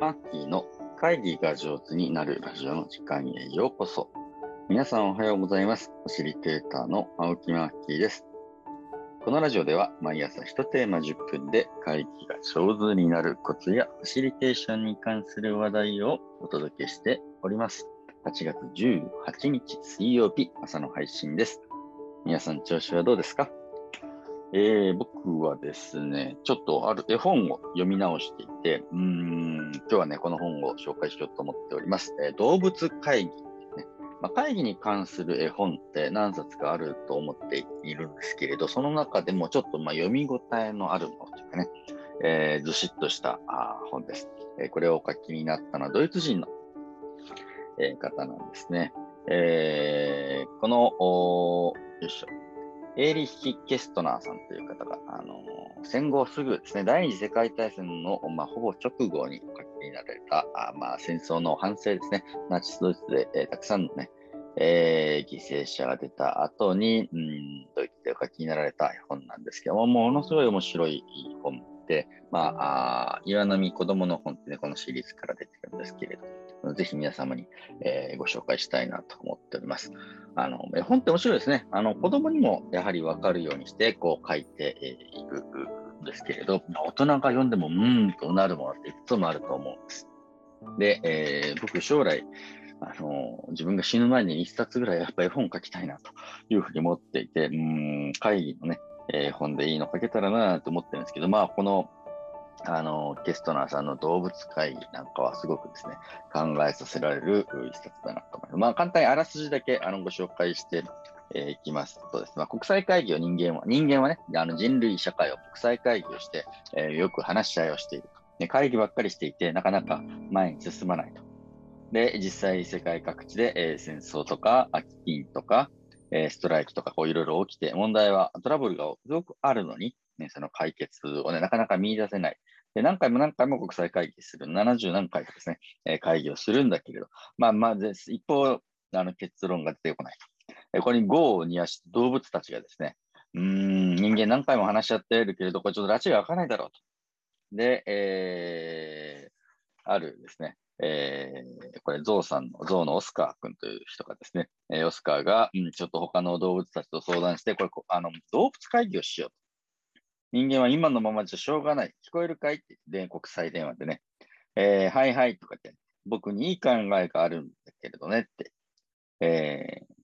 マッキーの会議が上手になるラジオの時間へようこそ。皆さんおはようございます。ファシリテーターの青木マッキーです。このラジオでは毎朝1テーマ10分で会議が上手になるコツやファシリテーションに関する話題をお届けしております。8月18日水曜日朝の配信です。皆さん調子はどうですか？えー、僕はですね、ちょっとある絵本を読み直していて、うーん、今日はね、この本を紹介しようと思っております。えー動物会議、ねまあ、会議に関する絵本って何冊かあると思っているんですけれど、その中でもちょっとま読み応えのあるものというかね、えーずしっとしたあ本です、えーこれをお書きになったのはドイツ人の、え方なんですね。えーこの、よいしょ。エーリヒ・ケストナーさんという方が、あの戦後すぐですね、第二次世界大戦の、まあ、ほぼ直後にお書きになられた、あまあ、戦争の反省ですね、ナチスドイツで、えーたくさんのね、えー犠牲者が出た後に、うん、ドイツでお書きになられた本なんですけども、ものすごい面白い本で、まあ、あ岩波子供の本ってね、このシリーズから出てるんですけれど、ぜひ皆様に、えーご紹介したいなと思っております。あの、絵本って面白いですね。あの、子供にもやはりわかるようにして、こう書いてえーいくんですけれど、大人が読んでも、うーんとなるものっていくつもあると思うんです。で、えー僕将来、あの、自分が死ぬ前に一冊ぐらいやっぱ絵本書きたいなというふうに思っていて、うん、会議のね、えー本でいいの書けたらなと思ってるんですけど、まあ、この、あの、ゲストナーさんの動物会議なんかはすごくですね、考えさせられる一冊だなと思います。まあ、簡単にあらすじだけあのご紹介してえーいきますとですね、まあ、国際会議を人間は、人間はね、あの人類社会を国際会議をして、えーよく話し合いをしていると。会議ばっかりしていて、なかなか前に進まないと。で、実際世界各地で、えー戦争とか、あ飢饉とか、えーストライキとか、こういろいろ起きて、問題は、トラブルがすごくあるのに、ね、その解決をね、なかなか見出せない。で、何回も何回も国際会議する、70何回かですね、えー会議をするんだけれど、まあまあです、一方、あの結論が出てこないと。えこれに業を煮やし、動物たちがですね、うーん、人間何回も話し合っているけれど、これちょっと拉致が開かないだろうと。で、えー、あるですね、えー、これ、ゾウさんの、ゾウのオスカー君という人がですね、えーオスカーが、うん、ちょっと他の動物たちと相談して、これ、あの、動物会議をしようと。人間は今のままじゃしょうがない。聞こえるかいって言って、国際電話でね、えー、はいはいとか言って、僕にいい考えがあるんだけれどねって、えー、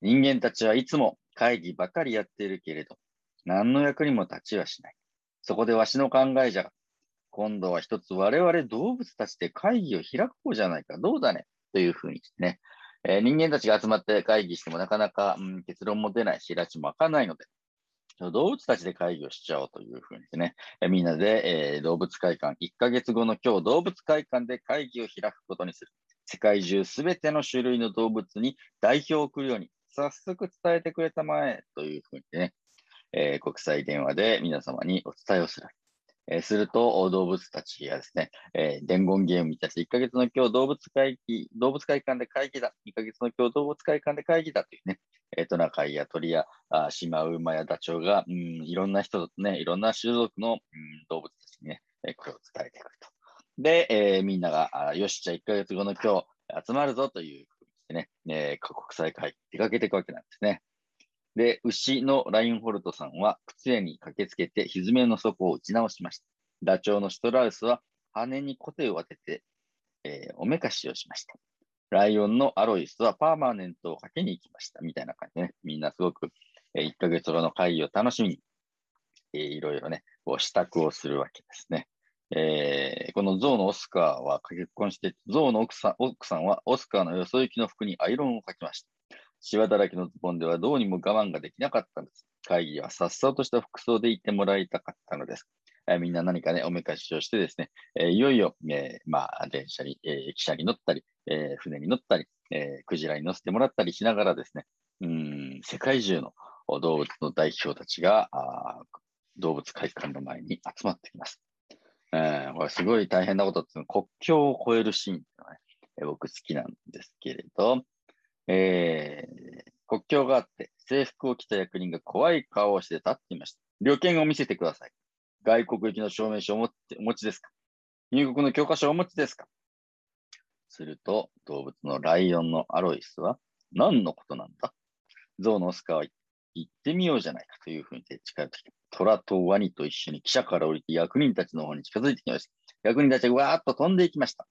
人間たちはいつも会議ばかりやっているけれど、何の役にも立ちはしない。そこでわしの考えじゃ、今度は一つ我々動物たちで会議を開こうじゃないか。どうだね？というふうにね、えー人間たちが集まって会議してもなかなか、うん結論も出ないし、拉致も開かないので、動物たちで会議をしちゃおうというふうにしてね、えみんなで、えー動物会館、1ヶ月後の今日、動物会館で会議を開くことにする。世界中すべての種類の動物に代表を送るように、早速伝えてくれたまえというふうにね、えー国際電話で皆様にお伝えをする。えすると、動物たちがですね、え伝言ゲームみたいな、1ヶ月の今日動物会議、動物会館で会議だ。2ヶ月の今日動物会館で会議だというね、えトナカイや鳥やあシマウマやダチョウが、うん、いろんな人とね、いろんな種族の、うん、動物たちにね、えこれを伝えていくと。で、えーみんなが、あよし、じゃあ1ヶ月後の今日集まるぞというふうにしてね、えー国際会議出かけていくわけなんですね。で、牛のラインホルトさんは靴屋に駆けつけて蹄の底を打ち直しました。ダチョウのシュトラウスは羽にコテを当てて、えーおめかしをしました。ライオンのアロイスはパーマネントをかけに行きました。みたいな感じでね、みんなすごく、え1ヶ月後の会議を楽しみに、えーいろいろね、こう支度をするわけですね。えーこのゾウのオスカーは結婚して、ゾウの奥さん奥さんはオスカーのよそ行きの服にアイロンをかけました。シワだらけのズボンではどうにも我慢ができなかったのです。会議はさっさとした服装で行ってもらいたかったのです。えーみんな何かね、おめかしをしてですね、えーいよいよ、えーまあ、電車に、えー汽車に乗ったり、えー船に乗ったり、えークジラに乗せてもらったりしながらですね、うん、世界中の動物の代表たちが、あ動物会館の前に集まってきます。えーこれすごい大変なことっていうのは国境を越えるシーンっていうのはね、えー僕好きなんですけれど、えー国境があって、制服を着た役人が怖い顔をして立っていました。旅券を見せてください。外国行きの証明書を持ってお持ちですか？入国の教科書をお持ちですか？すると、動物のライオンのアロイスは、何のことなんだ？ゾウのオスカーは行ってみようじゃないかというふうに近寄ってきて、虎とワニと一緒に記者から降りて役人たちの方に近づいてきました。役人たちがわーっと飛んでいきました。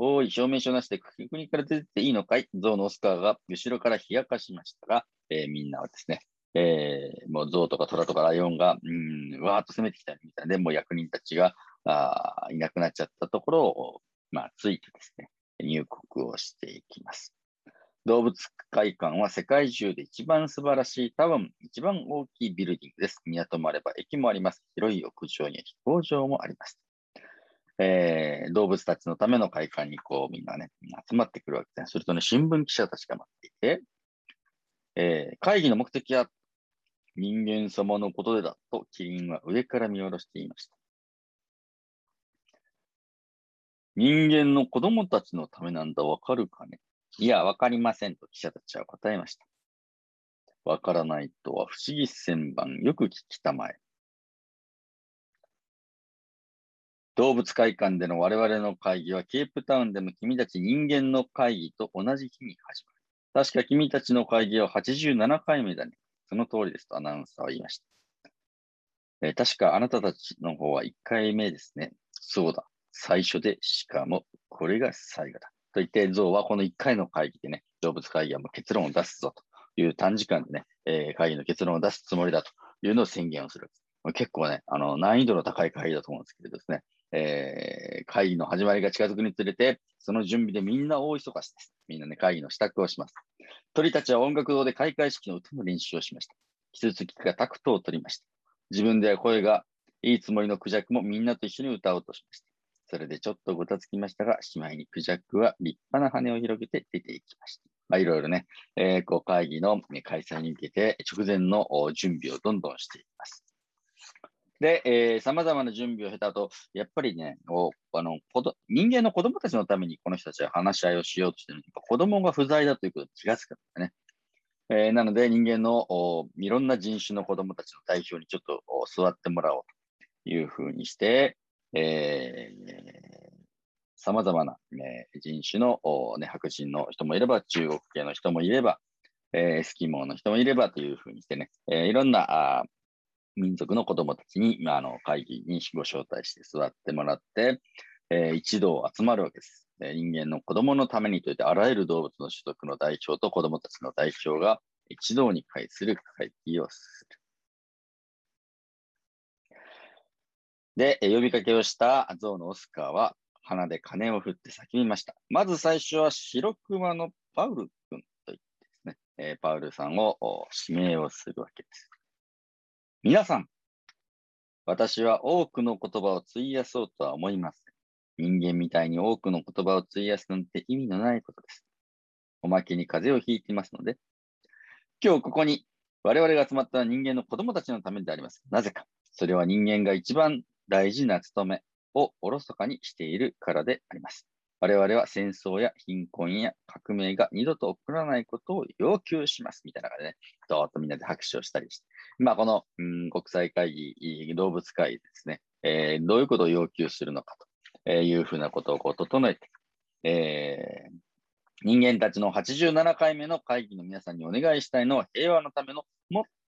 おい、証明書なしで国から出ていいのかい？ゾウのオスカーが後ろから冷やかしましたが、えー、みんなはですね、えー、もうゾウとかトラとかライオンが、うん、わーっと攻めてきたみたいで、もう役人たちがあいなくなっちゃったところを、まあ、ついてですね、入国をしていきます。動物会館は世界中で一番素晴らしい、多分一番大きいビルディングです。港もあれば駅もあります。広い屋上には飛行場もあります。えー、動物たちのための会館にこうみんなね、集まってくるわけです、ね。するとね、新聞記者たちが待っていて、えー、会議の目的は人間様のことでだとキリンは上から見下ろしていました。人間の子供たちのためなんだ、わかるかね？いや、わかりませんと記者たちは答えました。わからないとは不思議千番、よく聞きたまえ。動物会館での我々の会議はケープタウンでも君たち人間の会議と同じ日に始まる。確か君たちの会議は87回目だね。その通りですとアナウンサーは言いました。えー、確かあなたたちの方は1回目ですね。そうだ。最初で、しかもこれが最後だ。と言って、ゾウはこの1回の会議でね、動物会議はもう結論を出すぞという短時間でね、えー、会議の結論を出すつもりだというのを宣言をする。結構ね、あの難易度の高い会議だと思うんですけどですね、えー、会議の始まりが近づくにつれて、その準備でみんな大忙しです。みんなね、会議の支度をします。鳥たちは音楽堂で開会式の歌の練習をしました。キツツキがタクトを取りました。自分では声がいいつもりのクジャクもみんなと一緒に歌おうとしました。それでちょっとごたつきましたが、しまいにクジャクは立派な羽を広げて出ていきました。まあ、いろいろね、えー、こう会議の開催に向けて直前の準備をどんどんしていきます。で、えー、様々な準備を経た後、やっぱりね、おあの人間の子供たちのためにこの人たちは話し合いをしようとしてる子供が不在だということに気がつくんだね。えー、なので、人間のおいろんな人種の子供たちの代表にちょっと座ってもらおうというふうにして、えー、様々な、ね、人種の、ね、白人の人もいれば、中国系の人もいれば、えー、スキモーの人もいればというふうにしてね、えー、いろんなあ民族の子供たちに、まあ、あの会議にご招待して座ってもらって、えー、一同集まるわけです。え人間の子供のためにといってあらゆる動物の種族の代表と子供たちの代表が一堂に会する会議をする。で、呼びかけをしたゾウのオスカーは鼻で鐘を振って叫びました。まず最初は白熊のパウル君と言ってですね、えー、パウルさんを指名をするわけです。皆さん、私は多くの言葉を費やそうとは思いません。人間みたいに多くの言葉を費やすなんて意味のないことです。おまけに風邪をひいていますので、今日ここに我々が集まった人間の子供たちのためであります。なぜか。それは人間が一番大事な務めをおろそかにしているからであります。我々は戦争や貧困や革命が二度と起こらないことを要求します。みたいな感じでね、どーっとみんなで拍手をしたりして。まあ、この、うん、国際会議、動物会議ですね、えー、どういうことを要求するのかというふうなことをこう整えて、えー、人間たちの87回目の会議の皆さんにお願いしたいのは平和のための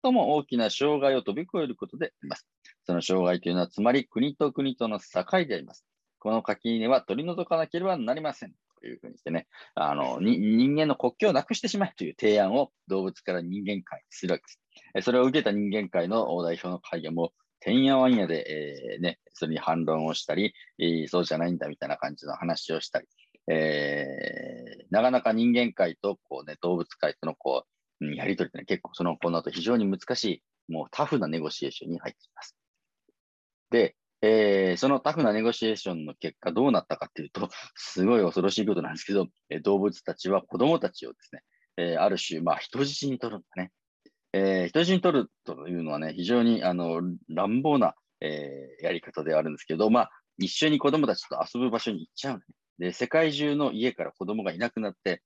最も大きな障害を飛び越えることであります。その障害というのは、つまり国と国との境であります。この垣根は取り除かなければなりません。というふうにしてね、あの、人間の国境をなくしてしまえという提案を動物から人間界にするわけです。それを受けた人間界の代表の会議も、てんやわんやで、えー、ね、それに反論をしたり、えー、そうじゃないんだみたいな感じの話をしたり、えー、なかなか人間界とこう、ね、動物界とのこう、やりとりって、ね、結構その、この後非常に難しい、もうタフなネゴシエーションに入っています。で、えー、そのタフなネゴシエーションの結果どうなったかっていうと、すごい恐ろしいことなんですけど、え、動物たちは子供たちをですね、え、ある種、まあ、人質に取るんだね。えー、人質に取るというのはね、非常にあの乱暴な、えー、やり方ではあるんですけど、まあ、一緒に子供たちと遊ぶ場所に行っちゃう、ね。で、世界中の家から子供がいなくなって、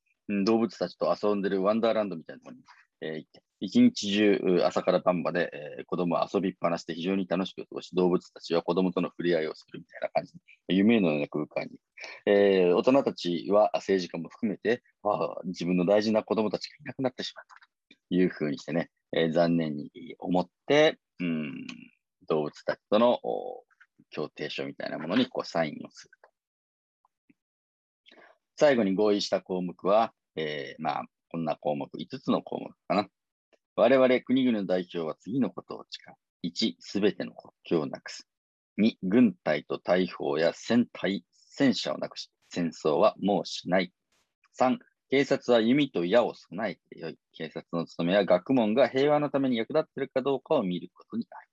動物たちと遊んでるワンダーランドみたいなところに、えー、行って、一日中朝から晩まで、えー、子供遊びっぱなしで非常に楽しく過ごし、動物たちは子供との触れ合いをするみたいな感じで、夢のような空間に。えー、大人たちは政治家も含めて、あ自分の大事な子供たちがいなくなってしまったというふうにしてね、えー、残念に思って、うん、動物たちとの協定書みたいなものにこうサインをすると。最後に合意した項目は、えー、まあ、こんな項目、5つの項目かな。我々国々の代表は次のことを誓う。1、すべての国境をなくす。2、軍隊と大砲や戦隊、戦車をなくし、戦争はもうしない。3、警察は弓と矢を備えてよい。警察の務めは学問が平和のために役立っているかどうかを見ることになる。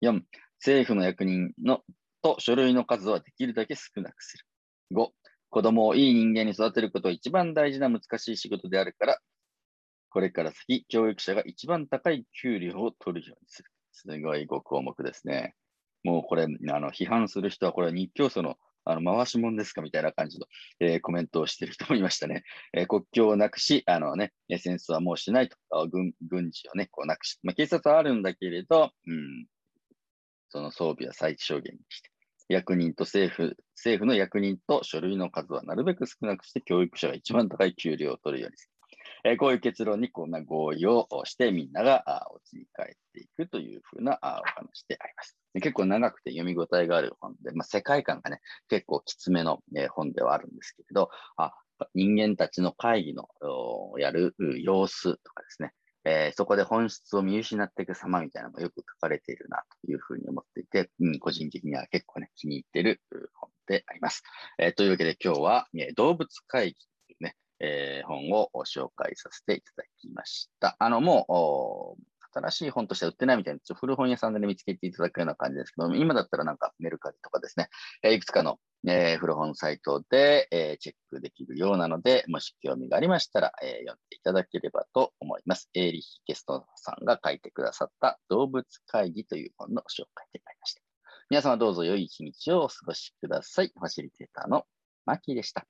4、政府の役人のと書類の数はできるだけ少なくする。5、子供をいい人間に育てることは一番大事な難しい仕事であるから、これから先、教育者が一番高い給料を取るようにする。すごい5項目ですね。もうこれ、あの批判する人は、これは日教祖のあの回し者ですかみたいな感じの、えー、コメントをしている人もいましたね。えー、国境をなくし、あのね、戦争はもうしないと、軍軍事をね、こうなくし、まあ、警察はあるんだけれど、うん、その装備は最小限にして、役人と政府、政府の役人と書類の数はなるべく少なくして、教育者が一番高い給料を取るようにする。えー、こういう結論にこんな合意をしてみんながお家に帰っていくというふうなお話であります。結構長くて読み応えがある本で、まあ、世界観がね、結構きつめの、え本ではあるんですけれど、あ人間たちの会議のやる様子とかですね、えー、そこで本質を見失っていく様みたいなのもよく書かれているなというふうに思っていて、うん、個人的には結構ね、気に入ってる本であります。えー、というわけで今日は、え、動物会議、えー、本を紹介させていただきました。あの、もう、新しい本として売ってないみたいな、ちょっと古本屋さんで、ね、見つけていただくような感じですけど、今だったらなんかメルカリとかですね、え、いくつかの、えー、古本サイトで、えー、チェックできるようなので、もし興味がありましたら、えー、読んでいただければと思います。エーリヒ・ゲストさんが書いてくださった動物会議という本の紹介でありました。皆様どうぞ良い一日をお過ごしください。ファシリテーターのマキでした。